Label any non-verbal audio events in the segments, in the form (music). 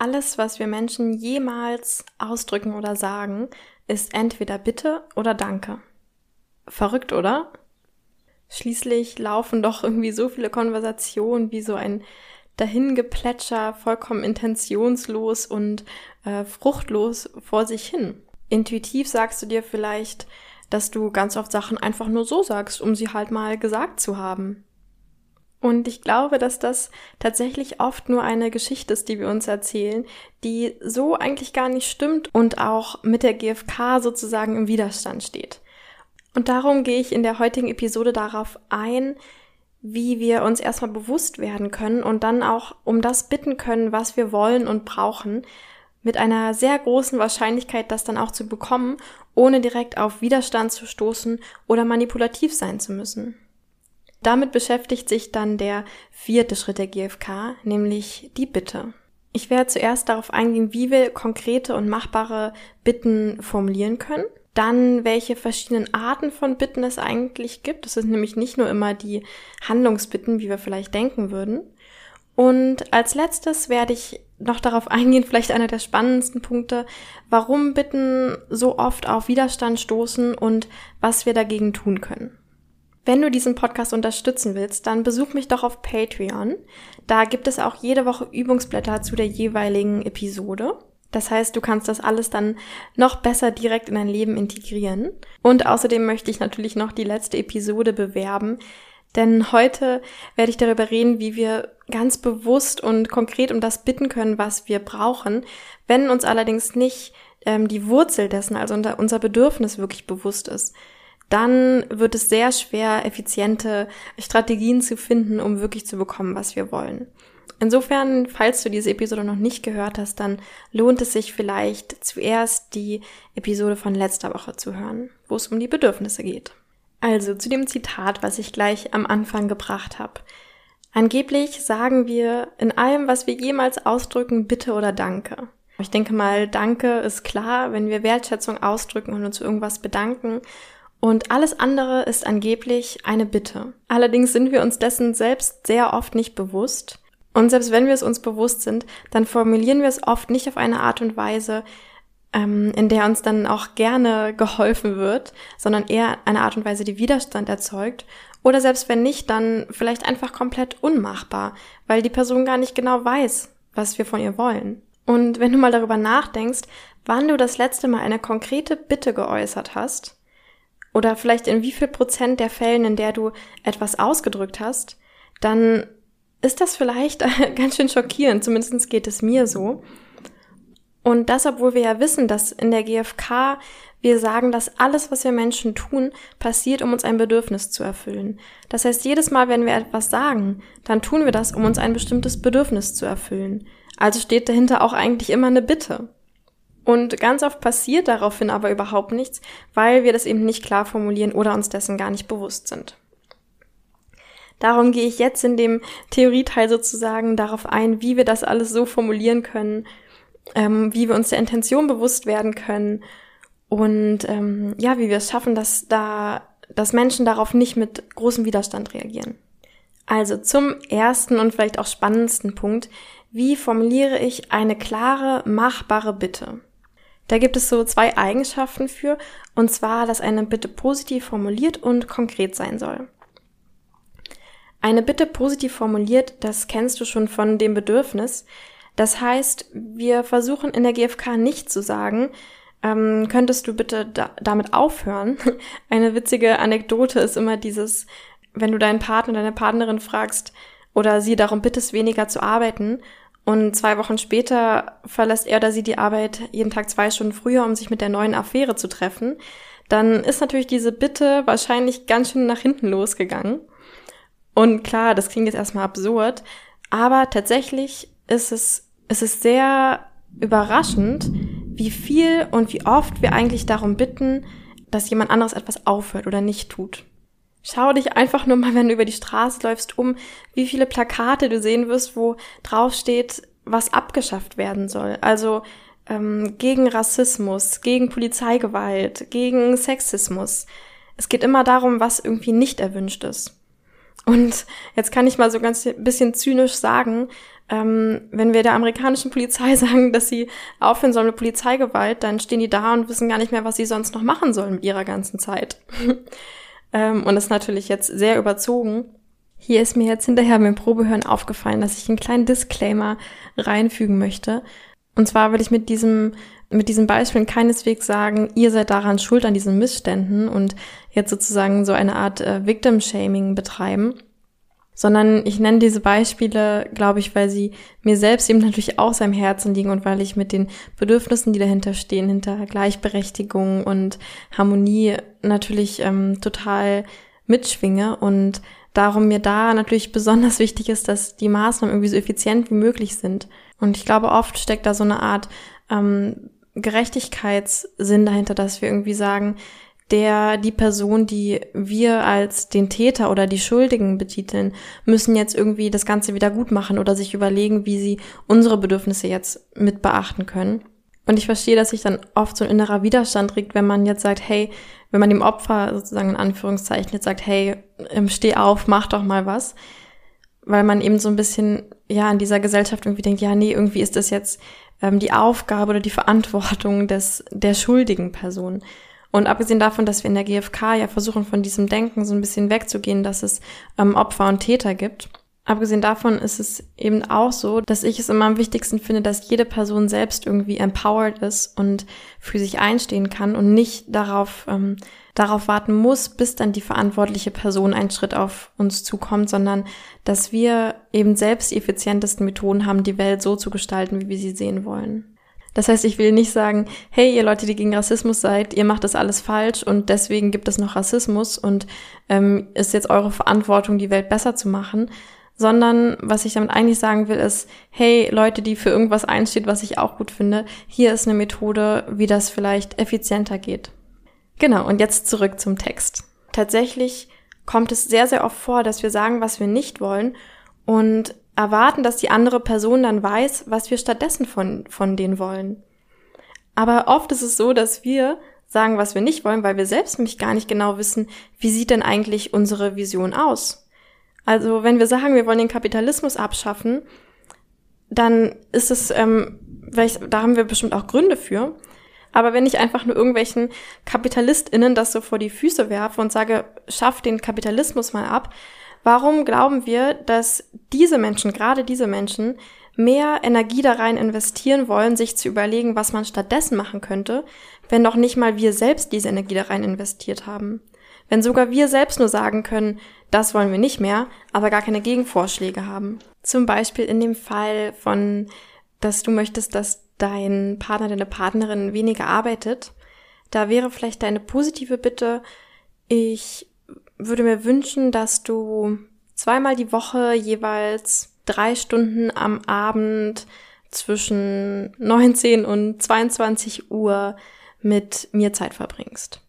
alles, was wir Menschen jemals ausdrücken oder sagen, ist entweder Bitte oder Danke. Verrückt, oder? Schließlich laufen doch irgendwie so viele Konversationen wie so ein Dahingeplätscher, vollkommen intentionslos und äh, fruchtlos vor sich hin. Intuitiv sagst du dir vielleicht, dass du ganz oft Sachen einfach nur so sagst, um sie halt mal gesagt zu haben. Und ich glaube, dass das tatsächlich oft nur eine Geschichte ist, die wir uns erzählen, die so eigentlich gar nicht stimmt und auch mit der GfK sozusagen im Widerstand steht. Und darum gehe ich in der heutigen Episode darauf ein, wie wir uns erstmal bewusst werden können und dann auch um das bitten können, was wir wollen und brauchen, mit einer sehr großen Wahrscheinlichkeit, das dann auch zu bekommen, ohne direkt auf Widerstand zu stoßen oder manipulativ sein zu müssen. Damit beschäftigt sich dann der vierte Schritt der GfK, nämlich die Bitte. Ich werde zuerst darauf eingehen, wie wir konkrete und machbare Bitten formulieren können. Dann, welche verschiedenen Arten von Bitten es eigentlich gibt. Das sind nämlich nicht nur immer die Handlungsbitten, wie wir vielleicht denken würden. Und als letztes werde ich noch darauf eingehen, vielleicht einer der spannendsten Punkte, warum Bitten so oft auf Widerstand stoßen und was wir dagegen tun können. Wenn du diesen Podcast unterstützen willst, dann besuch mich doch auf Patreon. Da gibt es auch jede Woche Übungsblätter zu der jeweiligen Episode. Das heißt, du kannst das alles dann noch besser direkt in dein Leben integrieren. Und außerdem möchte ich natürlich noch die letzte Episode bewerben, denn heute werde ich darüber reden, wie wir ganz bewusst und konkret um das bitten können, was wir brauchen, wenn uns allerdings nicht ähm, die Wurzel dessen, also unser Bedürfnis wirklich bewusst ist dann wird es sehr schwer, effiziente Strategien zu finden, um wirklich zu bekommen, was wir wollen. Insofern, falls du diese Episode noch nicht gehört hast, dann lohnt es sich vielleicht zuerst die Episode von letzter Woche zu hören, wo es um die Bedürfnisse geht. Also zu dem Zitat, was ich gleich am Anfang gebracht habe. Angeblich sagen wir in allem, was wir jemals ausdrücken, bitte oder danke. Ich denke mal, danke ist klar, wenn wir Wertschätzung ausdrücken und uns irgendwas bedanken. Und alles andere ist angeblich eine Bitte. Allerdings sind wir uns dessen selbst sehr oft nicht bewusst. Und selbst wenn wir es uns bewusst sind, dann formulieren wir es oft nicht auf eine Art und Weise, ähm, in der uns dann auch gerne geholfen wird, sondern eher eine Art und Weise, die Widerstand erzeugt. Oder selbst wenn nicht, dann vielleicht einfach komplett unmachbar, weil die Person gar nicht genau weiß, was wir von ihr wollen. Und wenn du mal darüber nachdenkst, wann du das letzte Mal eine konkrete Bitte geäußert hast, oder vielleicht in wie viel Prozent der Fällen, in der du etwas ausgedrückt hast, dann ist das vielleicht (laughs) ganz schön schockierend, zumindest geht es mir so. Und das, obwohl wir ja wissen, dass in der GfK wir sagen, dass alles, was wir Menschen tun, passiert, um uns ein Bedürfnis zu erfüllen. Das heißt, jedes Mal, wenn wir etwas sagen, dann tun wir das, um uns ein bestimmtes Bedürfnis zu erfüllen. Also steht dahinter auch eigentlich immer eine Bitte. Und ganz oft passiert daraufhin aber überhaupt nichts, weil wir das eben nicht klar formulieren oder uns dessen gar nicht bewusst sind. Darum gehe ich jetzt in dem Theorieteil sozusagen darauf ein, wie wir das alles so formulieren können, ähm, wie wir uns der Intention bewusst werden können und ähm, ja, wie wir es schaffen, dass da, dass Menschen darauf nicht mit großem Widerstand reagieren. Also zum ersten und vielleicht auch spannendsten Punkt, wie formuliere ich eine klare, machbare Bitte? Da gibt es so zwei Eigenschaften für, und zwar, dass eine Bitte positiv formuliert und konkret sein soll. Eine Bitte positiv formuliert, das kennst du schon von dem Bedürfnis. Das heißt, wir versuchen in der GfK nicht zu sagen, ähm, könntest du bitte da, damit aufhören? (laughs) Eine witzige Anekdote ist immer dieses, wenn du deinen Partner, deine Partnerin fragst oder sie darum bittest, weniger zu arbeiten und zwei Wochen später verlässt er oder sie die Arbeit jeden Tag zwei Stunden früher, um sich mit der neuen Affäre zu treffen. Dann ist natürlich diese Bitte wahrscheinlich ganz schön nach hinten losgegangen. Und klar, das klingt jetzt erstmal absurd, aber tatsächlich ist es, ist es sehr überraschend, wie viel und wie oft wir eigentlich darum bitten, dass jemand anderes etwas aufhört oder nicht tut. Schau dich einfach nur mal, wenn du über die Straße läufst, um, wie viele Plakate du sehen wirst, wo drauf steht, was abgeschafft werden soll. Also ähm, gegen Rassismus, gegen Polizeigewalt, gegen Sexismus. Es geht immer darum, was irgendwie nicht erwünscht ist. Und jetzt kann ich mal so ganz bisschen zynisch sagen, ähm, wenn wir der amerikanischen Polizei (laughs) sagen, dass sie aufhören sollen mit Polizeigewalt, dann stehen die da und wissen gar nicht mehr, was sie sonst noch machen sollen mit ihrer ganzen Zeit. (laughs) ähm, und das ist natürlich jetzt sehr überzogen. Hier ist mir jetzt hinterher beim Probehören aufgefallen, dass ich einen kleinen Disclaimer reinfügen möchte. Und zwar will ich mit diesem, mit diesen Beispielen keineswegs sagen, ihr seid daran schuld an diesen Missständen und jetzt sozusagen so eine Art äh, Victim-Shaming betreiben sondern ich nenne diese Beispiele, glaube ich, weil sie mir selbst eben natürlich auch sehr am Herzen liegen und weil ich mit den Bedürfnissen, die dahinter stehen, hinter Gleichberechtigung und Harmonie natürlich ähm, total mitschwinge und darum mir da natürlich (laughs) besonders wichtig ist, dass die Maßnahmen irgendwie so effizient wie möglich sind. Und ich glaube, oft steckt da so eine Art ähm, Gerechtigkeitssinn dahinter, dass wir irgendwie sagen, der, die Person, die wir als den Täter oder die Schuldigen betiteln, müssen jetzt irgendwie das Ganze wieder gut machen oder sich überlegen, wie sie unsere Bedürfnisse jetzt mit beachten können. Und ich verstehe, dass sich dann oft so ein innerer Widerstand regt, wenn man jetzt sagt, hey, wenn man dem Opfer sozusagen in Anführungszeichen jetzt sagt, hey, ähm, steh auf, mach doch mal was. Weil man eben so ein bisschen, ja, in dieser Gesellschaft irgendwie denkt, ja, nee, irgendwie ist das jetzt ähm, die Aufgabe oder die Verantwortung des, der schuldigen Person. Und abgesehen davon, dass wir in der GfK ja versuchen, von diesem Denken so ein bisschen wegzugehen, dass es ähm, Opfer und Täter gibt. Abgesehen davon ist es eben auch so, dass ich es immer am wichtigsten finde, dass jede Person selbst irgendwie empowered ist und für sich einstehen kann und nicht darauf, ähm, darauf warten muss, bis dann die verantwortliche Person einen Schritt auf uns zukommt, sondern dass wir eben selbst die effizientesten Methoden haben, die Welt so zu gestalten, wie wir sie sehen wollen. Das heißt, ich will nicht sagen, hey, ihr Leute, die gegen Rassismus seid, ihr macht das alles falsch und deswegen gibt es noch Rassismus und ähm, ist jetzt eure Verantwortung, die Welt besser zu machen, sondern was ich damit eigentlich sagen will, ist, hey, Leute, die für irgendwas einsteht, was ich auch gut finde, hier ist eine Methode, wie das vielleicht effizienter geht. Genau, und jetzt zurück zum Text. Tatsächlich kommt es sehr, sehr oft vor, dass wir sagen, was wir nicht wollen und erwarten, dass die andere Person dann weiß, was wir stattdessen von, von denen wollen. Aber oft ist es so, dass wir sagen, was wir nicht wollen, weil wir selbst nämlich gar nicht genau wissen, wie sieht denn eigentlich unsere Vision aus. Also wenn wir sagen, wir wollen den Kapitalismus abschaffen, dann ist es, ähm, da haben wir bestimmt auch Gründe für. Aber wenn ich einfach nur irgendwelchen KapitalistInnen das so vor die Füße werfe und sage, schaff den Kapitalismus mal ab, Warum glauben wir, dass diese Menschen, gerade diese Menschen, mehr Energie da rein investieren wollen, sich zu überlegen, was man stattdessen machen könnte, wenn doch nicht mal wir selbst diese Energie da rein investiert haben? Wenn sogar wir selbst nur sagen können, das wollen wir nicht mehr, aber gar keine Gegenvorschläge haben. Zum Beispiel in dem Fall von, dass du möchtest, dass dein Partner, deine Partnerin weniger arbeitet, da wäre vielleicht deine positive Bitte, ich würde mir wünschen, dass du zweimal die Woche jeweils drei Stunden am Abend zwischen 19 und 22 Uhr mit mir Zeit verbringst.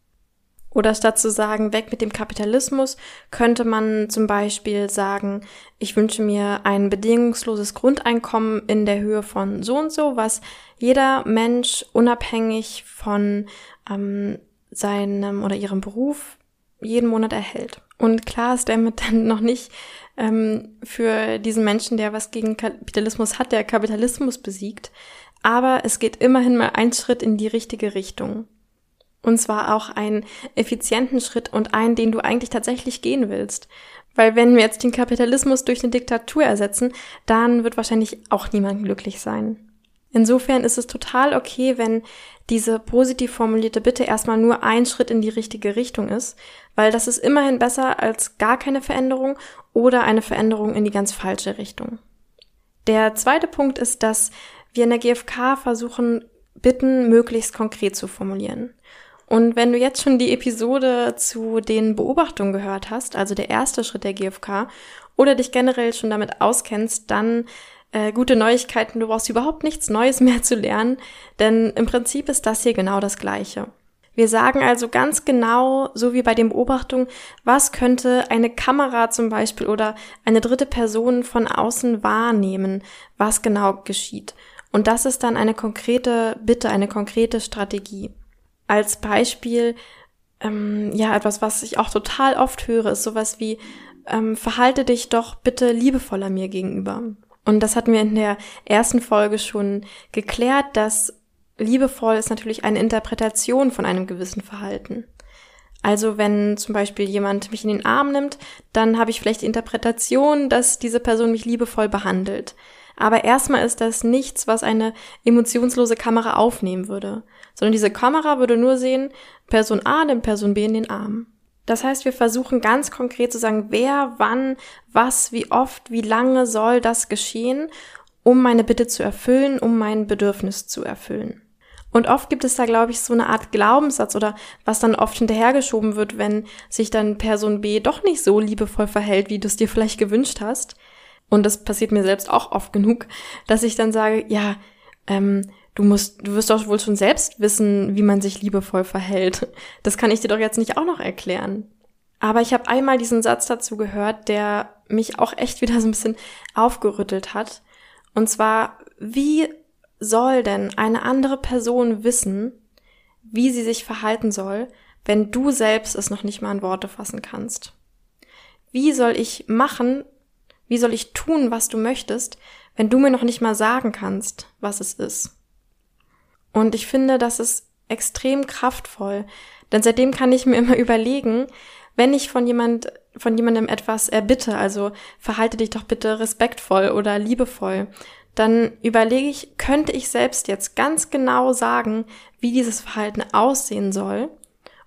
Oder statt zu sagen, weg mit dem Kapitalismus, könnte man zum Beispiel sagen, ich wünsche mir ein bedingungsloses Grundeinkommen in der Höhe von so und so, was jeder Mensch unabhängig von ähm, seinem oder ihrem Beruf jeden Monat erhält. Und klar ist damit dann (laughs) noch nicht ähm, für diesen Menschen, der was gegen Kapitalismus hat, der Kapitalismus besiegt. Aber es geht immerhin mal ein Schritt in die richtige Richtung. Und zwar auch einen effizienten Schritt und einen, den du eigentlich tatsächlich gehen willst. Weil wenn wir jetzt den Kapitalismus durch eine Diktatur ersetzen, dann wird wahrscheinlich auch niemand glücklich sein. Insofern ist es total okay, wenn diese positiv formulierte Bitte erstmal nur ein Schritt in die richtige Richtung ist, weil das ist immerhin besser als gar keine Veränderung oder eine Veränderung in die ganz falsche Richtung. Der zweite Punkt ist, dass wir in der GfK versuchen, Bitten möglichst konkret zu formulieren. Und wenn du jetzt schon die Episode zu den Beobachtungen gehört hast, also der erste Schritt der GfK, oder dich generell schon damit auskennst, dann äh, gute Neuigkeiten, du brauchst überhaupt nichts Neues mehr zu lernen, denn im Prinzip ist das hier genau das Gleiche. Wir sagen also ganz genau, so wie bei den Beobachtungen, was könnte eine Kamera zum Beispiel oder eine dritte Person von außen wahrnehmen, was genau geschieht. Und das ist dann eine konkrete Bitte, eine konkrete Strategie. Als Beispiel, ähm, ja, etwas, was ich auch total oft höre, ist sowas wie, ähm, verhalte dich doch bitte liebevoller mir gegenüber. Und das hatten wir in der ersten Folge schon geklärt, dass liebevoll ist natürlich eine Interpretation von einem gewissen Verhalten. Also wenn zum Beispiel jemand mich in den Arm nimmt, dann habe ich vielleicht die Interpretation, dass diese Person mich liebevoll behandelt. Aber erstmal ist das nichts, was eine emotionslose Kamera aufnehmen würde, sondern diese Kamera würde nur sehen, Person A nimmt Person B in den Arm. Das heißt, wir versuchen ganz konkret zu sagen, wer, wann, was, wie oft, wie lange soll das geschehen, um meine Bitte zu erfüllen, um mein Bedürfnis zu erfüllen. Und oft gibt es da, glaube ich, so eine Art Glaubenssatz oder was dann oft hinterhergeschoben wird, wenn sich dann Person B doch nicht so liebevoll verhält, wie du es dir vielleicht gewünscht hast und das passiert mir selbst auch oft genug, dass ich dann sage, ja, ähm, du musst, du wirst doch wohl schon selbst wissen, wie man sich liebevoll verhält. Das kann ich dir doch jetzt nicht auch noch erklären. Aber ich habe einmal diesen Satz dazu gehört, der mich auch echt wieder so ein bisschen aufgerüttelt hat. Und zwar, wie soll denn eine andere Person wissen, wie sie sich verhalten soll, wenn du selbst es noch nicht mal in Worte fassen kannst? Wie soll ich machen, wie soll ich tun, was du möchtest, wenn du mir noch nicht mal sagen kannst, was es ist? Und ich finde, das ist extrem kraftvoll, denn seitdem kann ich mir (laughs) immer überlegen, wenn ich von jemand, von jemandem etwas erbitte, also verhalte dich doch bitte respektvoll oder liebevoll, dann überlege ich, könnte ich selbst jetzt ganz genau sagen, wie dieses Verhalten aussehen soll?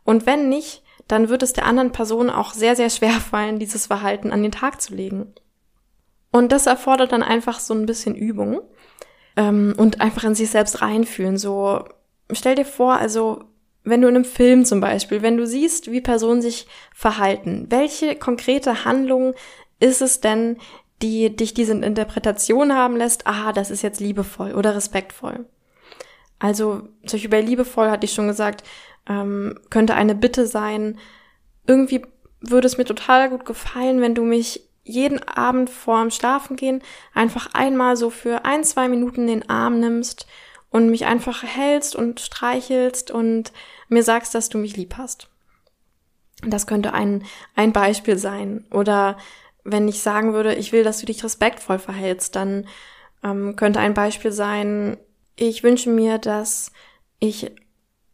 Und wenn nicht, dann wird es der anderen Person auch sehr, sehr schwer (laughs) fallen, dieses Verhalten an den Tag zu legen. Und das erfordert dann einfach so ein bisschen Übung ähm, und einfach in sich selbst reinfühlen. So, stell dir vor, also wenn du in einem Film zum Beispiel, wenn du siehst, wie Personen sich verhalten, welche konkrete Handlung ist es denn, die dich diese Interpretation haben lässt, ah, das ist jetzt liebevoll oder respektvoll. Also, zum Beispiel bei liebevoll hatte ich schon gesagt, ähm, könnte eine Bitte sein, irgendwie würde es mir total gut gefallen, wenn du mich jeden Abend vorm Schlafengehen einfach einmal so für ein, zwei Minuten den Arm nimmst und mich einfach hältst und streichelst und mir sagst, dass du mich lieb hast. Das könnte ein, ein Beispiel sein. Oder wenn ich sagen würde, ich will, dass du dich respektvoll verhältst, dann ähm, könnte ein Beispiel sein, ich wünsche mir, dass ich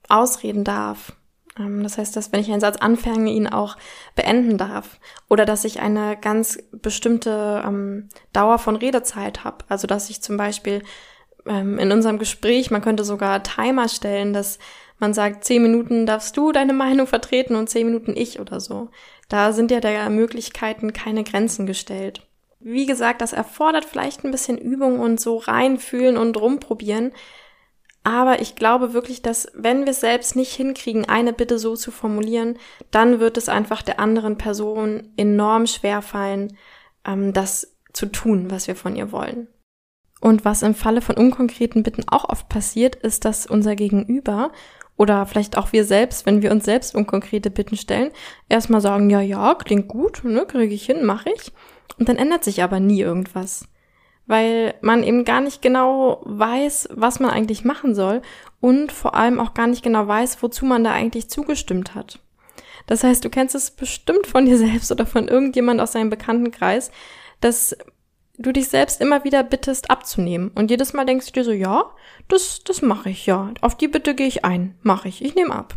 ausreden darf das heißt, dass wenn ich einen Satz anfange, ihn auch beenden darf. Oder dass ich eine ganz bestimmte ähm, Dauer von Redezeit habe. Also dass ich zum Beispiel ähm, in unserem Gespräch, man könnte sogar Timer stellen, dass man sagt, zehn Minuten darfst du deine Meinung vertreten und zehn Minuten ich oder so. Da sind ja der Möglichkeiten keine Grenzen gestellt. Wie gesagt, das erfordert vielleicht ein bisschen Übung und so reinfühlen und rumprobieren. Aber ich glaube wirklich, dass wenn wir es selbst nicht hinkriegen, eine Bitte so zu formulieren, dann wird es einfach der anderen Person enorm schwer fallen, ähm, das zu tun, was wir von ihr wollen. Und was im Falle von unkonkreten Bitten auch oft passiert, ist, dass unser Gegenüber oder vielleicht auch wir selbst, wenn wir uns selbst unkonkrete Bitten stellen, erstmal sagen, ja, ja, klingt gut, ne, kriege ich hin, mache ich. Und dann ändert sich aber nie irgendwas weil man eben gar nicht genau weiß, was man eigentlich machen soll und vor allem auch gar nicht genau weiß, wozu man da eigentlich zugestimmt hat. Das heißt, du kennst es bestimmt von dir (laughs) selbst oder von irgendjemand aus deinem Bekanntenkreis, dass du dich selbst immer wieder bittest abzunehmen und jedes Mal denkst du dir so, ja, das das mache ich ja, auf die Bitte gehe ich ein, mache ich, ich nehme ab.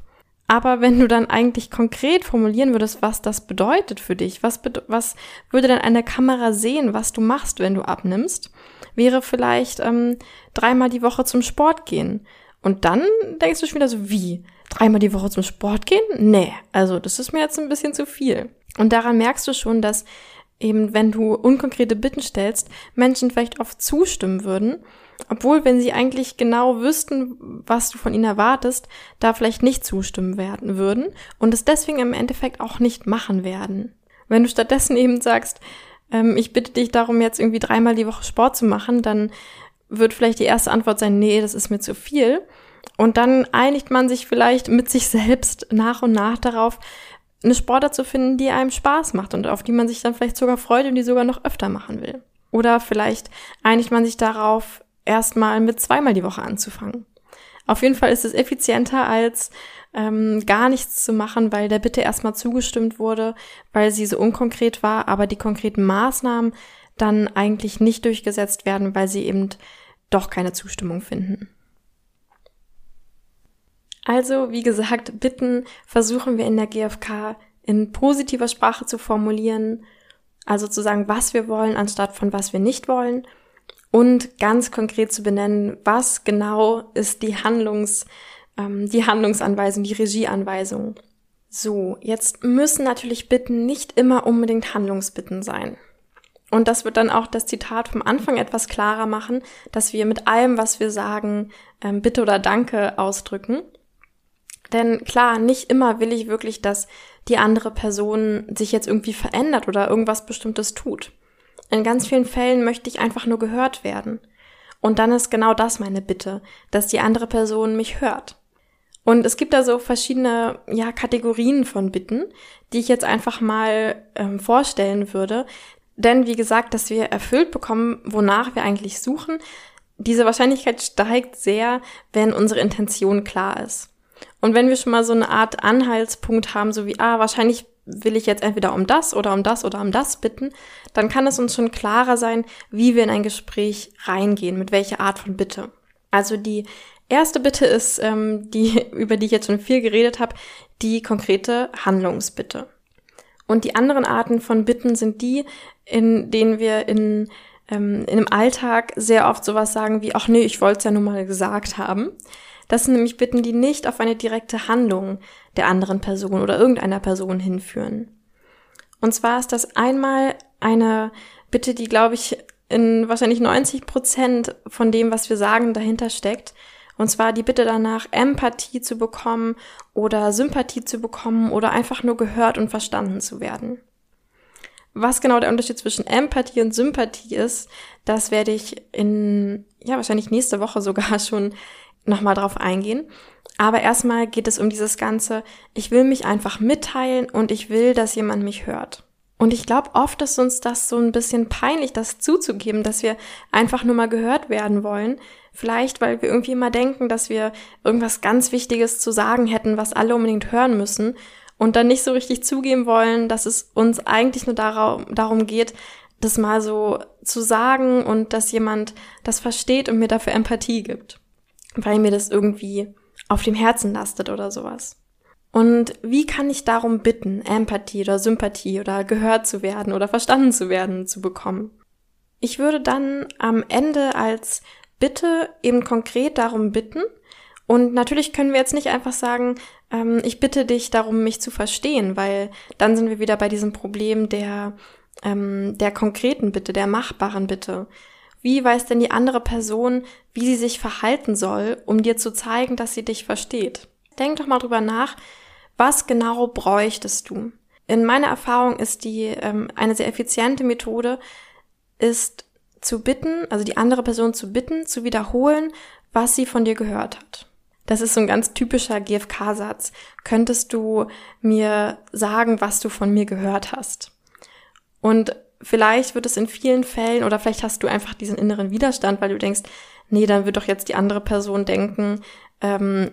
Aber wenn du dann eigentlich konkret formulieren würdest, was das bedeutet für dich, was, was würde dann eine Kamera sehen, was du machst, wenn du abnimmst, wäre vielleicht ähm, dreimal die Woche zum Sport gehen. Und dann denkst du schon wieder so, wie? Dreimal die Woche zum Sport gehen? Nee, also das ist mir jetzt ein bisschen zu viel. Und daran merkst du schon, dass eben, wenn du unkonkrete Bitten stellst, Menschen vielleicht oft zustimmen würden obwohl, wenn sie eigentlich genau wüssten, was du von ihnen erwartest, da vielleicht nicht zustimmen werden würden und es deswegen im Endeffekt auch nicht machen werden. Wenn du stattdessen eben sagst, ähm, ich bitte dich darum, jetzt irgendwie dreimal die Woche Sport zu machen, dann wird vielleicht die erste Antwort sein, nee, das ist mir zu viel. Und dann einigt man sich vielleicht mit sich selbst nach und nach darauf, eine Sportart zu finden, die einem Spaß macht und auf die man sich dann vielleicht sogar freut und die sogar noch öfter machen will. Oder vielleicht einigt man sich darauf, erstmal mit zweimal die Woche anzufangen. Auf jeden Fall ist es effizienter, als ähm, gar nichts zu machen, weil der Bitte erstmal zugestimmt wurde, weil sie so unkonkret war, aber die konkreten Maßnahmen dann eigentlich nicht durchgesetzt werden, weil sie eben doch keine Zustimmung finden. Also, wie gesagt, Bitten versuchen wir in der GfK in positiver Sprache zu formulieren, also zu sagen, was wir wollen, anstatt von was wir nicht wollen und ganz konkret zu benennen, was genau ist die Handlungs, ähm, die Handlungsanweisung, die Regieanweisung. So, jetzt müssen natürlich Bitten nicht immer unbedingt Handlungsbitten sein. Und das wird dann auch das Zitat vom Anfang etwas klarer machen, dass wir mit allem, was wir sagen, ähm, Bitte oder Danke ausdrücken. Denn klar, nicht immer will ich wirklich, dass die andere Person sich jetzt irgendwie verändert oder irgendwas Bestimmtes tut. In ganz vielen Fällen möchte ich einfach nur gehört werden. Und dann ist genau das meine Bitte, dass die andere Person mich hört. Und es gibt da so verschiedene ja, Kategorien von Bitten, die ich jetzt einfach mal ähm, vorstellen würde. Denn wie gesagt, dass wir erfüllt bekommen, wonach wir eigentlich suchen, diese Wahrscheinlichkeit steigt sehr, wenn unsere Intention klar ist. Und wenn wir schon mal so eine Art Anhaltspunkt haben, so wie, ah, wahrscheinlich will ich jetzt entweder um das oder um das oder um das bitten, dann kann es uns schon klarer sein, wie wir in ein Gespräch reingehen, mit welcher Art von Bitte. Also die erste Bitte ist, ähm, die, (laughs) über die ich jetzt schon viel geredet habe, die konkrete Handlungsbitte. Und die anderen Arten von Bitten sind die, in denen wir in, ähm, in einem Alltag sehr oft sowas sagen wie, ach nee, ich wollte es ja nun mal gesagt haben. Das sind nämlich Bitten, die nicht auf eine direkte Handlung der anderen Person oder irgendeiner Person hinführen. Und zwar ist das einmal eine Bitte, die, glaube ich, in wahrscheinlich 90 Prozent von dem, was wir sagen, dahinter steckt. Und zwar die Bitte danach, Empathie zu bekommen oder Sympathie zu bekommen oder einfach nur gehört und verstanden zu werden. Was genau der Unterschied zwischen Empathie und Sympathie ist, das werde ich in, ja, wahrscheinlich nächste Woche sogar (laughs) schon nochmal drauf eingehen. Aber erstmal geht es um dieses Ganze, ich will mich einfach mitteilen und ich will, dass jemand mich hört. Und ich glaube, oft ist uns das so ein bisschen peinlich, das zuzugeben, dass wir einfach nur mal gehört werden wollen. Vielleicht, weil wir irgendwie immer denken, dass wir irgendwas ganz Wichtiges zu sagen hätten, was alle unbedingt hören müssen. Und dann nicht so richtig zugeben wollen, dass es uns eigentlich nur darum geht, das mal so zu sagen und dass jemand das versteht und mir dafür Empathie gibt weil mir das irgendwie auf dem Herzen lastet oder sowas. Und wie kann ich darum bitten, Empathie oder Sympathie oder gehört zu werden oder verstanden zu werden zu bekommen? Ich würde dann am Ende als Bitte eben konkret darum bitten. Und natürlich können wir jetzt nicht einfach sagen, ähm, ich bitte dich darum, mich zu verstehen, weil dann sind wir wieder bei diesem Problem der, ähm, der konkreten Bitte, der machbaren Bitte. Wie weiß denn die andere Person, wie sie sich verhalten soll, um dir zu zeigen, dass sie dich versteht? Denk doch mal drüber nach, was genau bräuchtest du? In meiner Erfahrung ist die ähm, eine sehr effiziente Methode, ist zu bitten, also die andere Person zu bitten, zu wiederholen, was sie von dir gehört hat. Das ist so ein ganz typischer GFK-Satz. Könntest du mir sagen, was du von mir gehört hast? Und vielleicht wird es in vielen Fällen oder vielleicht hast du einfach diesen inneren Widerstand, weil du denkst, nee, dann wird doch jetzt die andere Person denken, ähm,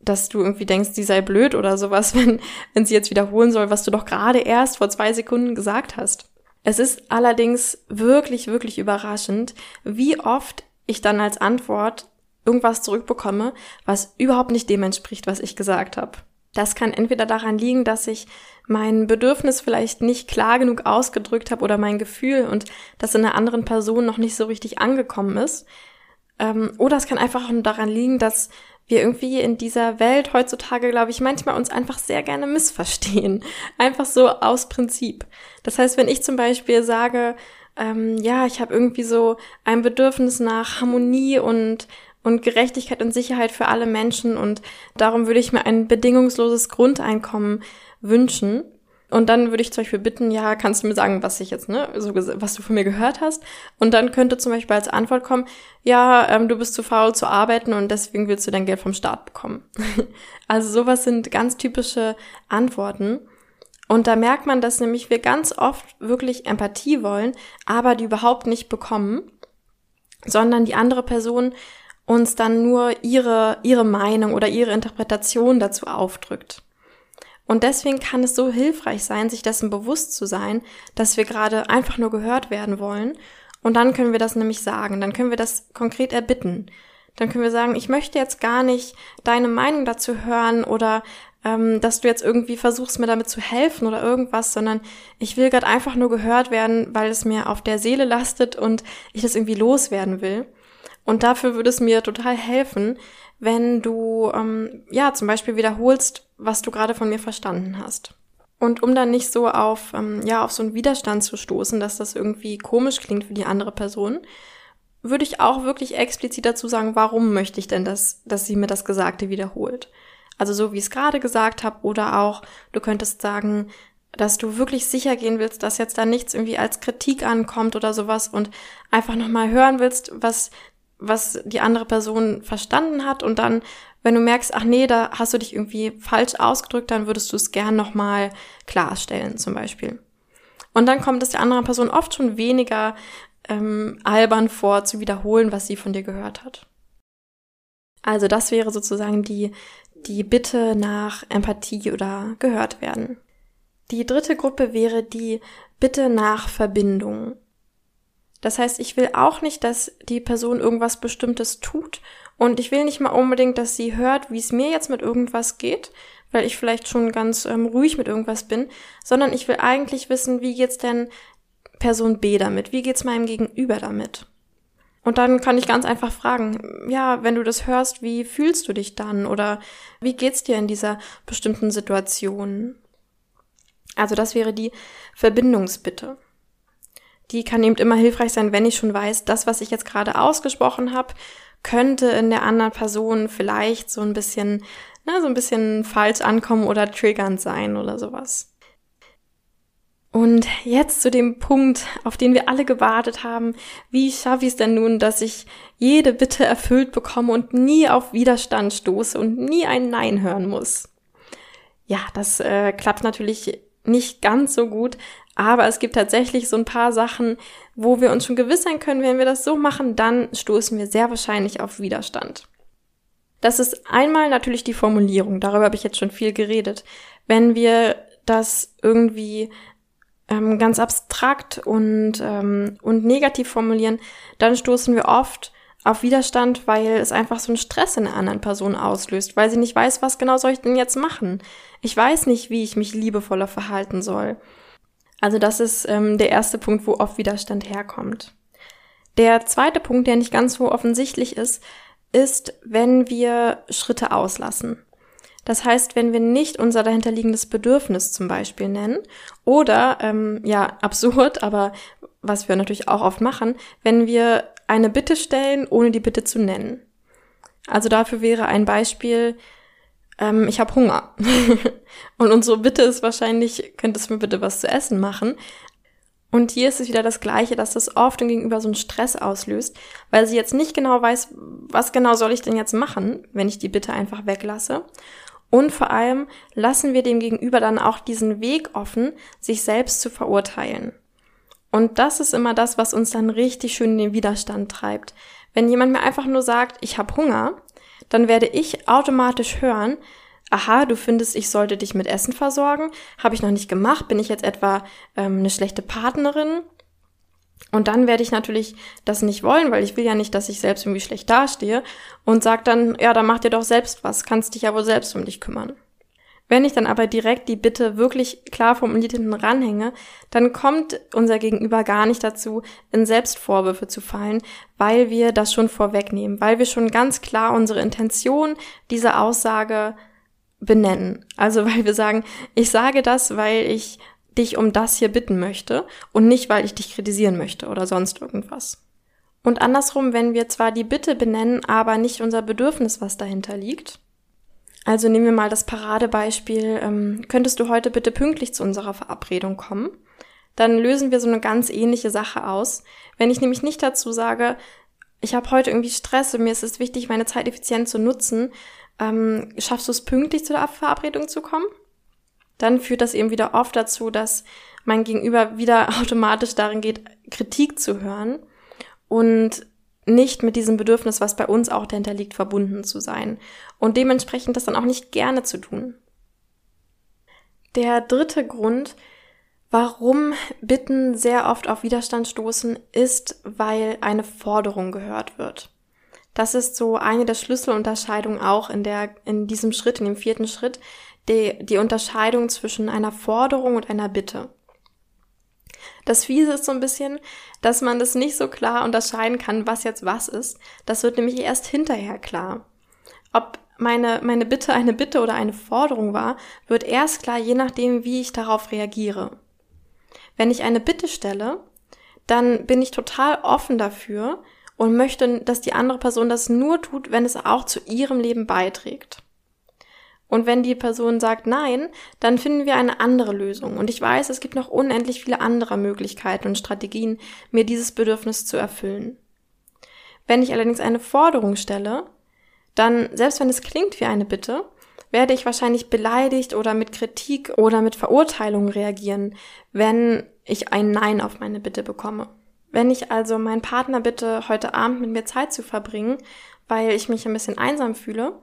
dass du irgendwie denkst, sie sei blöd oder sowas, (laughs) wenn, wenn sie jetzt wiederholen soll, was du doch gerade erst vor zwei Sekunden gesagt hast. Es ist allerdings wirklich, wirklich überraschend, wie oft ich dann als Antwort irgendwas zurückbekomme, was überhaupt nicht dem entspricht, was ich gesagt habe. Das kann entweder daran liegen, dass ich mein Bedürfnis vielleicht nicht klar genug ausgedrückt habe oder mein Gefühl und das in einer anderen Person noch nicht so richtig angekommen ist. Ähm, oder es kann einfach auch daran liegen, dass wir irgendwie in dieser Welt heutzutage, glaube ich, manchmal uns einfach sehr gerne missverstehen. (laughs) Einfach so aus Prinzip. Das heißt, wenn ich zum Beispiel sage, ähm, ja, ich habe irgendwie so ein Bedürfnis nach Harmonie und und Gerechtigkeit und Sicherheit für alle Menschen und darum würde ich mir ein bedingungsloses Grundeinkommen wünschen. Und dann würde ich zum Beispiel bitten, ja, kannst du mir sagen, was ich jetzt, ne, so was du von mir gehört hast? Und dann könnte zum Beispiel als Antwort kommen, ja, ähm, du bist zu faul zu arbeiten und deswegen willst du dein Geld vom Staat bekommen. (laughs) also sowas sind ganz typische Antworten. Und da merkt man, dass nämlich wir ganz oft wirklich Empathie wollen, aber die überhaupt nicht bekommen, sondern die andere Person uns dann nur ihre, ihre Meinung oder ihre Interpretation dazu aufdrückt. Und deswegen kann es so hilfreich sein, sich dessen bewusst zu sein, dass wir gerade einfach nur gehört werden wollen. Und dann können wir das nämlich sagen, dann können wir das konkret erbitten. Dann können wir sagen, ich möchte jetzt gar nicht deine Meinung dazu hören oder ähm, dass du jetzt irgendwie versuchst, mir damit zu helfen oder irgendwas, sondern ich will gerade einfach nur gehört werden, weil es mir auf der Seele lastet und ich das irgendwie loswerden will. Und dafür würde es mir total helfen, wenn du ähm, ja zum Beispiel wiederholst, was du gerade von mir verstanden hast. Und um dann nicht so auf ähm, ja auf so einen Widerstand zu stoßen, dass das irgendwie komisch klingt für die andere Person, würde ich auch wirklich explizit dazu sagen, warum möchte ich denn, dass, dass sie mir das Gesagte wiederholt. Also so wie ich es gerade gesagt habe, oder auch, du könntest sagen, dass du wirklich sicher gehen willst, dass jetzt da nichts irgendwie als Kritik ankommt oder sowas und einfach nochmal hören willst, was was die andere Person verstanden hat und dann, wenn du merkst, ach nee, da hast du dich irgendwie falsch ausgedrückt, dann würdest du es gern nochmal klarstellen zum Beispiel. Und dann kommt es der anderen Person oft schon weniger ähm, albern vor, zu wiederholen, was sie von dir gehört hat. Also das wäre sozusagen die, die Bitte nach Empathie oder gehört werden. Die dritte Gruppe wäre die Bitte nach Verbindung. Das heißt, ich will auch nicht, dass die Person irgendwas Bestimmtes tut und ich will nicht mal unbedingt, dass sie hört, wie es mir jetzt mit irgendwas geht, weil ich vielleicht schon ganz ähm, ruhig mit irgendwas bin, sondern ich will eigentlich wissen, wie geht's denn Person B damit? Wie geht's meinem Gegenüber damit? Und dann kann ich ganz einfach fragen, ja, wenn du das hörst, wie fühlst du dich dann? Oder wie geht's dir in dieser bestimmten Situation? Also das wäre die Verbindungsbitte die kann eben immer hilfreich sein, wenn ich schon weiß, das, was ich jetzt gerade ausgesprochen habe, könnte in der anderen Person vielleicht so ein bisschen, na, so ein bisschen falsch ankommen oder triggernd sein oder sowas. Und jetzt zu dem Punkt, auf den wir alle gewartet haben. Wie schaffe ich es denn nun, dass ich jede Bitte erfüllt bekomme und nie auf Widerstand stoße und nie ein Nein hören muss? Ja, das äh, klappt natürlich nicht ganz so gut, aber es gibt tatsächlich so ein paar Sachen, wo wir uns schon gewiss sein können, wenn wir das so machen, dann stoßen wir sehr wahrscheinlich auf Widerstand. Das ist einmal natürlich die Formulierung, darüber habe ich jetzt schon viel geredet. Wenn wir das irgendwie ähm, ganz abstrakt und, ähm, und negativ formulieren, dann stoßen wir oft auf Widerstand, weil es einfach so einen Stress in der anderen Person auslöst, weil sie nicht weiß, was genau soll ich denn jetzt machen. Ich weiß nicht, wie ich mich liebevoller verhalten soll. Also das ist ähm, der erste Punkt, wo oft Widerstand herkommt. Der zweite Punkt, der nicht ganz so offensichtlich ist, ist, wenn wir Schritte auslassen. Das heißt, wenn wir nicht unser dahinterliegendes Bedürfnis zum Beispiel nennen oder, ähm, ja, absurd, (laughs) aber was wir natürlich auch oft machen, wenn wir eine Bitte stellen, ohne die Bitte zu nennen. Also dafür wäre ein Beispiel, ähm, ich habe Hunger. (laughs) und unsere Bitte ist wahrscheinlich, könntest du mir bitte was zu essen machen? Und hier ist es wieder das Gleiche, dass das oft dem Gegenüber so einen Stress auslöst, weil sie jetzt nicht genau weiß, was genau soll ich denn jetzt machen, wenn ich die Bitte einfach weglasse. Und vor allem lassen wir dem Gegenüber dann auch diesen Weg offen, sich selbst zu verurteilen. Und das ist immer das, was uns dann richtig schön in den Widerstand treibt. Wenn jemand mir einfach nur sagt, ich habe Hunger, dann werde ich automatisch hören, aha, du findest, ich sollte dich mit Essen versorgen, habe ich noch nicht gemacht, bin ich jetzt etwa ähm, eine schlechte Partnerin? Und dann werde ich natürlich das nicht wollen, weil ich will ja nicht, dass ich selbst irgendwie schlecht dastehe und sag dann, ja, dann mach dir doch selbst was, kannst dich ja wohl selbst um dich kümmern. Wenn ich dann aber direkt die Bitte wirklich klar formuliert hinten ranhänge, dann kommt unser Gegenüber gar nicht dazu, in Selbstvorwürfe zu fallen, weil wir das schon vorwegnehmen, weil wir schon ganz klar unsere Intention dieser Aussage benennen. Also (laughs) weil wir sagen, ich sage das, weil ich dich um das hier bitten möchte und nicht, weil ich dich kritisieren möchte oder sonst irgendwas. Und andersrum, wenn wir zwar die Bitte benennen, aber nicht unser Bedürfnis, was dahinter liegt, Also nehmen wir mal das Paradebeispiel, ähm, könntest du heute bitte pünktlich zu unserer Verabredung kommen? Dann lösen wir so eine ganz ähnliche Sache aus. Wenn ich nämlich nicht dazu sage, ich habe heute irgendwie Stress und mir ist es wichtig, meine Zeit effizient zu nutzen, ähm, schaffst du es pünktlich zu der Verabredung zu kommen? Dann führt das eben wieder oft dazu, dass mein Gegenüber wieder (laughs) automatisch darin geht, Kritik zu hören und nicht mit diesem Bedürfnis, was bei uns auch dahinter liegt, verbunden zu sein und dementsprechend das dann auch nicht gerne zu tun. Der dritte Grund, warum Bitten sehr oft auf Widerstand stoßen, ist, weil eine Forderung gehört wird. Das ist so eine der Schlüsselunterscheidungen auch in der, in diesem Schritt, in dem vierten Schritt, die, die Unterscheidung zwischen einer Forderung und einer Bitte. Das Fiese ist so ein bisschen, dass man das nicht so klar unterscheiden kann, was jetzt was ist. Das wird nämlich erst hinterher klar. Ob meine, meine Bitte eine Bitte oder eine Forderung war, wird erst klar, je nachdem, wie ich darauf reagiere. Wenn ich eine Bitte stelle, dann bin ich total offen dafür, und möchte, dass die andere Person das nur tut, wenn es auch zu ihrem Leben beiträgt. Und wenn die Person sagt nein, dann finden wir eine andere Lösung. Und ich weiß, es gibt noch unendlich viele andere Möglichkeiten und Strategien, mir dieses Bedürfnis zu erfüllen. Wenn ich allerdings eine Forderung stelle, dann, selbst wenn es klingt wie eine Bitte, werde ich wahrscheinlich beleidigt oder mit Kritik oder mit Verurteilung reagieren, wenn ich ein Nein auf meine Bitte bekomme. Wenn ich also meinen Partner bitte, heute Abend mit mir Zeit zu verbringen, weil ich mich ein bisschen einsam fühle,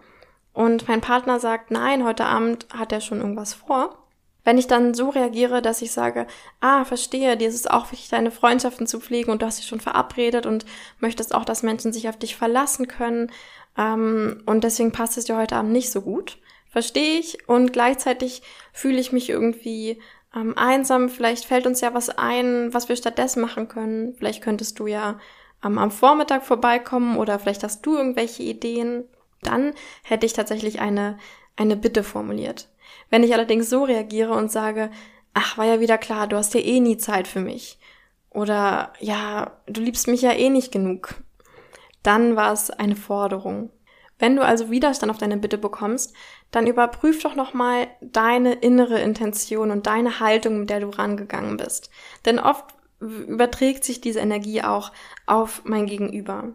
und mein Partner sagt, nein, heute Abend hat er schon irgendwas vor, wenn ich dann so reagiere, dass ich sage, ah, verstehe, dir ist es auch wichtig, deine Freundschaften zu pflegen und du hast dich schon verabredet und möchtest auch, dass Menschen sich auf dich verlassen können ähm, und deswegen passt es dir heute Abend nicht so gut, verstehe ich und gleichzeitig fühle ich mich irgendwie ähm, einsam, vielleicht fällt uns ja was ein, was wir stattdessen machen können. Vielleicht könntest du ja ähm, am Vormittag vorbeikommen oder vielleicht hast du irgendwelche Ideen. Dann hätte ich tatsächlich eine, eine Bitte formuliert. Wenn ich allerdings so reagiere und sage, ach, war ja wieder klar, du hast ja eh nie Zeit für mich. Oder ja, du liebst mich ja eh nicht genug. Dann war es eine Forderung. Wenn du also Widerstand auf deine Bitte bekommst, dann überprüf doch nochmal deine innere Intention und deine Haltung, mit der du rangegangen bist. Denn oft überträgt sich diese Energie auch auf mein Gegenüber.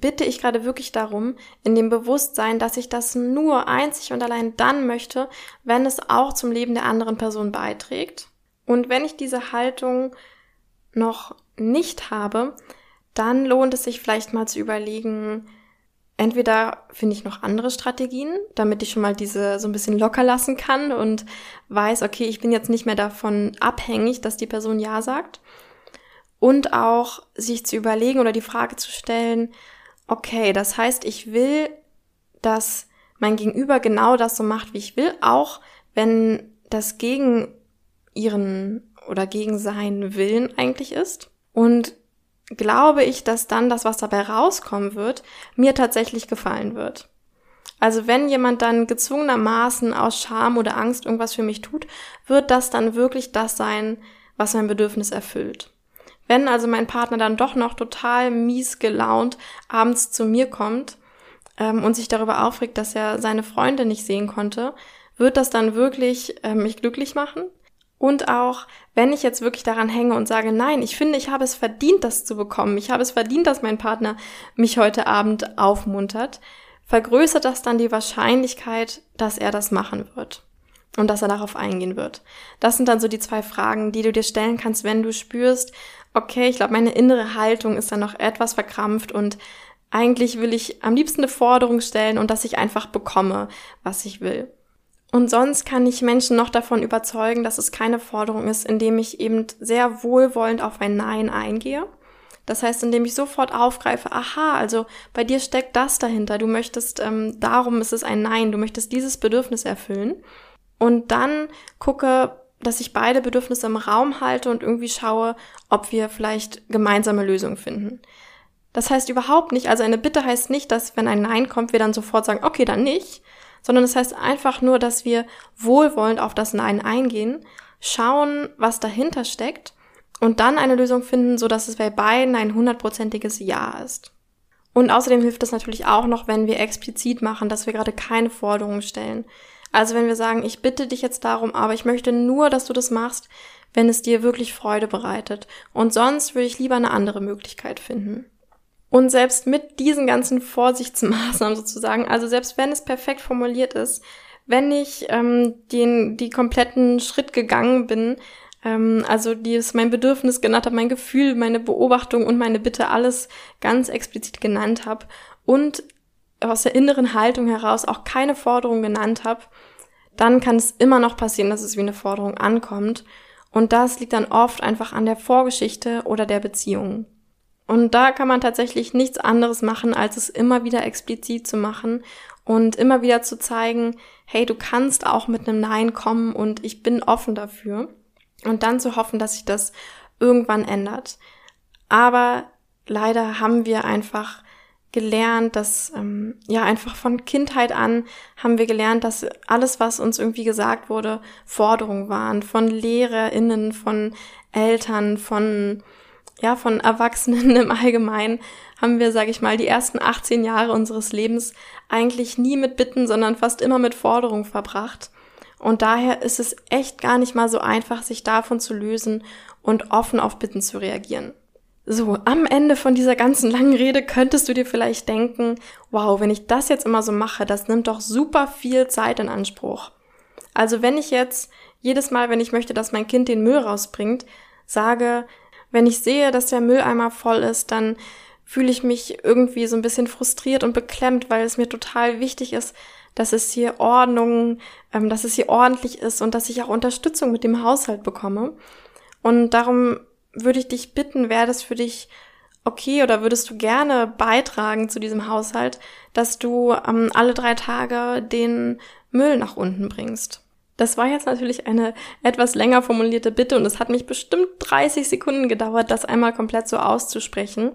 Bitte ich gerade wirklich darum, in dem Bewusstsein, dass ich das nur einzig und allein dann möchte, wenn es auch zum Leben der anderen Person beiträgt. Und wenn ich diese Haltung noch nicht habe, dann lohnt es sich vielleicht mal zu überlegen, entweder finde ich noch andere Strategien, damit ich schon mal diese so ein bisschen locker lassen kann und weiß, okay, ich bin jetzt nicht mehr davon abhängig, dass die Person Ja sagt. Und auch sich zu überlegen oder die Frage zu stellen, okay, das heißt, ich will, dass mein Gegenüber genau das so macht, wie ich will, auch wenn das gegen ihren oder gegen seinen Willen eigentlich ist. Und glaube ich, dass dann das, was dabei rauskommen wird, mir tatsächlich gefallen wird. Also wenn jemand dann gezwungenermaßen aus Scham oder Angst irgendwas für mich tut, wird das dann wirklich das sein, was mein Bedürfnis erfüllt. Wenn also mein Partner dann doch noch total mies gelaunt abends zu mir kommt ähm, und sich darüber aufregt, dass er seine Freunde nicht sehen konnte, wird das dann wirklich äh, mich glücklich machen? Und auch, wenn ich jetzt wirklich daran hänge und sage, nein, ich finde, ich habe es verdient, das zu bekommen. Ich habe es verdient, dass mein Partner mich heute Abend aufmuntert. Vergrößert das dann die Wahrscheinlichkeit, dass er das machen wird und dass er darauf eingehen wird. Das sind dann so die zwei Fragen, die du dir stellen kannst, wenn du spürst, okay, ich glaube, meine innere Haltung ist dann noch etwas verkrampft und eigentlich will ich am liebsten eine Forderung stellen und dass ich einfach bekomme, was ich will. Und sonst kann ich Menschen noch davon überzeugen, dass es keine Forderung ist, indem ich eben sehr wohlwollend auf ein Nein eingehe. Das heißt, indem ich sofort aufgreife, aha, also bei dir steckt das dahinter. Du möchtest, ähm, darum ist es ein Nein, du möchtest dieses Bedürfnis erfüllen. Und dann gucke, dass ich beide Bedürfnisse im Raum halte und irgendwie schaue, ob wir vielleicht gemeinsame Lösungen finden. Das heißt überhaupt nicht, also eine Bitte heißt nicht, dass wenn ein Nein kommt, wir dann sofort sagen, okay, dann nicht, sondern es das heißt einfach nur, dass wir wohlwollend auf das Nein eingehen, schauen, was dahinter steckt und dann eine Lösung finden, so dass es bei beiden ein hundertprozentiges Ja ist. Und außerdem hilft es natürlich auch noch, wenn wir explizit machen, dass wir gerade keine Forderungen stellen. Also wenn wir sagen, ich bitte dich jetzt darum, aber ich möchte nur, dass du das machst, wenn es dir wirklich Freude bereitet. Und sonst würde ich lieber eine andere Möglichkeit finden. Und selbst mit diesen ganzen Vorsichtsmaßnahmen (laughs) sozusagen, also selbst wenn es perfekt formuliert ist, wenn ich ähm, den, die kompletten Schritt gegangen bin, ähm, also die es mein Bedürfnis genannt habe, mein Gefühl, meine Beobachtung und meine Bitte alles ganz explizit genannt habe und aus der inneren Haltung heraus auch keine Forderung genannt habe, dann kann es immer noch passieren, dass es wie eine Forderung ankommt. Und das liegt dann oft einfach an der Vorgeschichte oder der Beziehung. Und da kann man tatsächlich nichts anderes machen, als es immer wieder explizit zu machen und immer wieder zu zeigen, hey, du kannst auch mit einem Nein kommen und ich bin offen dafür. Und dann zu hoffen, dass sich das irgendwann ändert. Aber leider haben wir einfach gelernt, dass ähm, ja einfach von Kindheit an haben wir gelernt, dass alles, was uns irgendwie gesagt wurde, Forderungen waren von LehrerInnen, von Eltern, von ja von Erwachsenen (laughs) im Allgemeinen haben wir, sage ich mal, die ersten 18 Jahre unseres Lebens eigentlich nie mit Bitten, sondern fast immer mit Forderungen verbracht. Und daher ist es echt gar nicht mal so einfach, sich davon zu lösen und offen auf Bitten zu reagieren. So, am Ende von dieser ganzen langen Rede könntest du dir vielleicht denken, wow, wenn ich das jetzt immer so mache, das nimmt doch super viel Zeit in Anspruch. Also wenn ich jetzt jedes Mal, wenn ich möchte, dass mein Kind den Müll rausbringt, sage, wenn ich sehe, dass der Mülleimer voll ist, dann fühle ich mich irgendwie so ein bisschen frustriert und beklemmt, weil es mir total wichtig ist, dass es hier Ordnung, ähm, dass es hier ordentlich ist und dass ich auch Unterstützung mit dem Haushalt bekomme. Und darum würde ich dich bitten, wäre das für dich okay oder würdest du gerne beitragen zu diesem Haushalt, dass du ähm, alle drei Tage den Müll nach unten bringst? Das war jetzt natürlich eine etwas länger formulierte Bitte und es hat mich bestimmt 30 Sekunden gedauert, das einmal komplett so auszusprechen.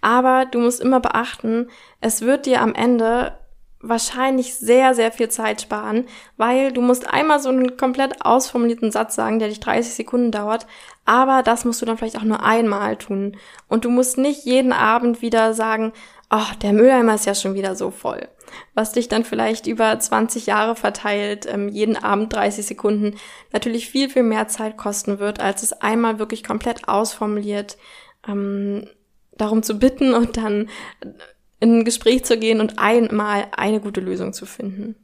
Aber du musst immer beachten, es wird dir am Ende wahrscheinlich sehr, sehr viel Zeit sparen, weil du musst einmal so einen komplett ausformulierten Satz sagen, der dich 30 Sekunden dauert, aber das musst du dann vielleicht auch nur einmal tun. Und du musst nicht jeden Abend wieder sagen, oh, der Mülleimer ist ja schon wieder so voll. Was dich dann vielleicht über 20 Jahre verteilt, ähm, jeden Abend 30 Sekunden, natürlich viel, viel mehr Zeit kosten wird, als es einmal wirklich komplett ausformuliert ähm, darum zu bitten und dann in ein Gespräch zu gehen und einmal eine gute Lösung zu finden.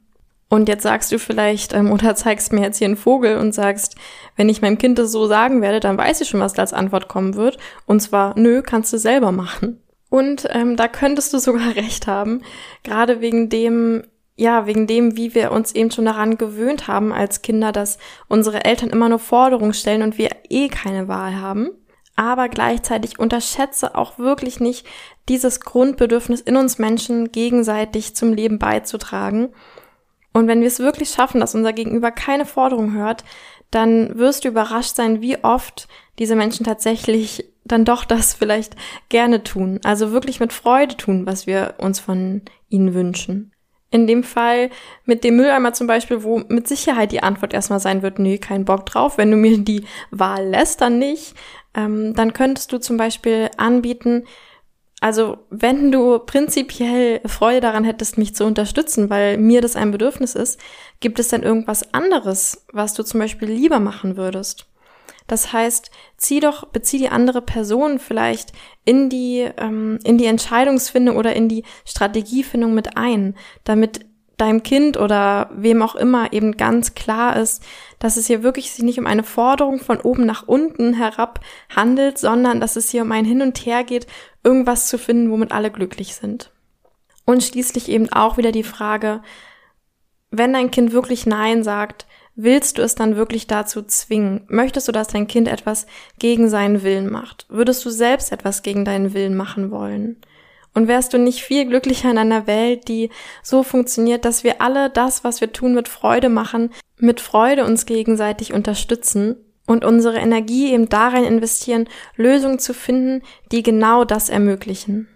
Und jetzt sagst du vielleicht ähm, oder zeigst mir jetzt hier einen Vogel und sagst, wenn ich meinem Kind das so sagen werde, dann weiß ich schon, was da als Antwort kommen wird. Und zwar, nö, kannst du selber machen. Und ähm, da könntest du sogar (laughs) recht haben, gerade wegen dem, ja, wegen dem, wie wir uns eben schon daran gewöhnt haben als Kinder, dass unsere Eltern immer nur Forderungen stellen und wir eh keine Wahl haben aber gleichzeitig unterschätze auch wirklich nicht dieses Grundbedürfnis in uns Menschen gegenseitig zum Leben beizutragen. Und wenn wir es wirklich schaffen, dass unser Gegenüber keine Forderung hört, dann wirst du überrascht sein, wie oft diese Menschen tatsächlich dann doch das vielleicht gerne tun. Also wirklich mit Freude tun, was wir uns von ihnen wünschen. In dem Fall mit dem Mülleimer zum Beispiel, wo mit Sicherheit die Antwort erstmal sein wird, nee, kein Bock drauf. Wenn du mir die Wahl lässt, dann nicht. Ähm, dann könntest du zum Beispiel anbieten, also wenn du prinzipiell Freude daran hättest, mich zu unterstützen, weil mir das ein Bedürfnis ist, gibt es denn irgendwas anderes, was du zum Beispiel lieber machen würdest? Das heißt, zieh doch, bezieh die andere Person vielleicht in die, ähm, in die Entscheidungsfindung oder in die Strategiefindung mit ein, damit deinem Kind oder wem auch immer eben ganz klar ist, dass es hier wirklich sich nicht um eine Forderung von oben nach unten herab handelt, sondern dass es hier um ein Hin und Her geht, irgendwas zu finden, womit alle glücklich sind. Und schließlich eben auch wieder die Frage, wenn dein Kind wirklich Nein sagt, willst du es dann wirklich dazu zwingen? Möchtest du, dass dein Kind etwas gegen seinen Willen macht? Würdest du selbst etwas gegen deinen Willen machen wollen? Und wärst du nicht viel glücklicher in einer Welt, die so funktioniert, dass wir alle das, was wir tun, mit Freude machen, mit Freude uns gegenseitig unterstützen und unsere Energie eben darin investieren, Lösungen zu finden, die genau das ermöglichen.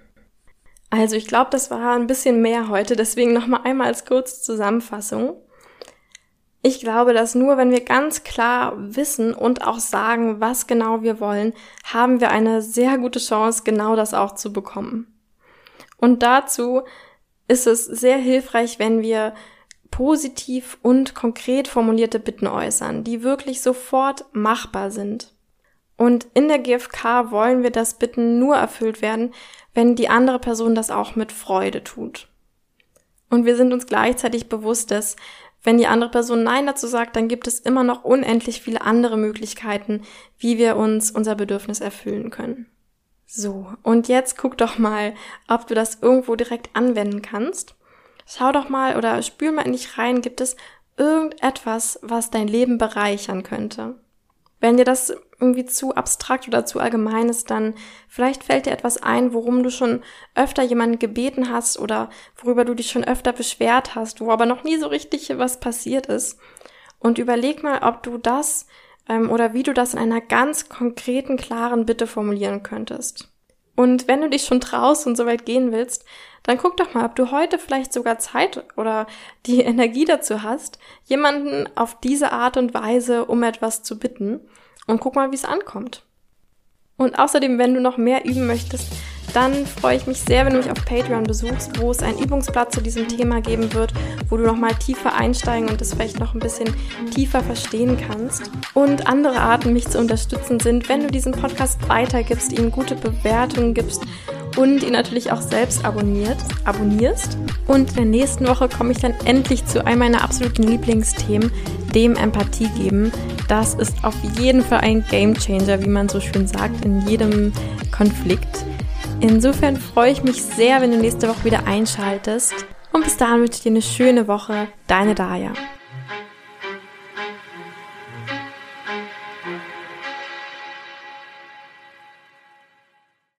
Also ich glaube, das war ein bisschen mehr heute, deswegen nochmal einmal als kurze Zusammenfassung. Ich glaube, dass nur wenn wir ganz klar wissen und auch sagen, was genau wir wollen, haben wir eine sehr gute Chance, genau das auch zu bekommen. Und dazu ist es sehr hilfreich, wenn wir positiv und konkret formulierte Bitten äußern, die wirklich sofort machbar sind. Und in der GfK wollen wir, dass Bitten nur erfüllt werden, wenn die andere Person das auch mit Freude tut. Und wir sind uns gleichzeitig bewusst, dass wenn die andere Person Nein dazu sagt, dann gibt es immer noch unendlich viele andere Möglichkeiten, wie wir uns unser Bedürfnis erfüllen können. So, und jetzt guck doch mal, ob du das irgendwo direkt anwenden kannst Schau doch mal oder spür mal in dich rein, gibt es irgendetwas, was dein Leben bereichern könnte? Wenn dir das irgendwie zu abstrakt oder zu allgemein ist, dann vielleicht fällt dir etwas ein, worum du schon öfter jemanden gebeten hast oder worüber du dich schon öfter beschwert hast, wo aber noch nie so richtig was passiert ist. Und überleg mal, ob du das ähm, oder wie du das in einer ganz konkreten, klaren Bitte formulieren könntest. Und wenn du dich schon traust und so weit gehen willst, dann guck doch mal, ob du heute vielleicht sogar Zeit oder die (laughs) Energie dazu hast, jemanden auf diese Art und Weise um etwas zu bitten und guck mal, wie es ankommt. Und außerdem, wenn du noch mehr üben möchtest, dann freue ich mich sehr, wenn du mich auf Patreon besuchst, wo es ein Übungsblatt zu diesem Thema geben wird, wo du noch mal tiefer einsteigen und es vielleicht noch ein bisschen tiefer verstehen kannst. Und andere Arten, mich zu unterstützen, sind, wenn du diesen Podcast weitergibst, ihm gute Bewertungen gibst und ihn natürlich auch selbst abonniert, abonnierst. Und in der nächsten Woche komme ich dann endlich zu einem meiner absoluten Lieblingsthemen, dem Empathie geben. Das ist auf jeden Fall ein Game Changer, wie man so schön sagt, in jedem Konflikt. Insofern freue ich mich sehr, wenn du nächste Woche wieder einschaltest. Und bis dahin wünsche ich dir eine schöne Woche. Deine Daya.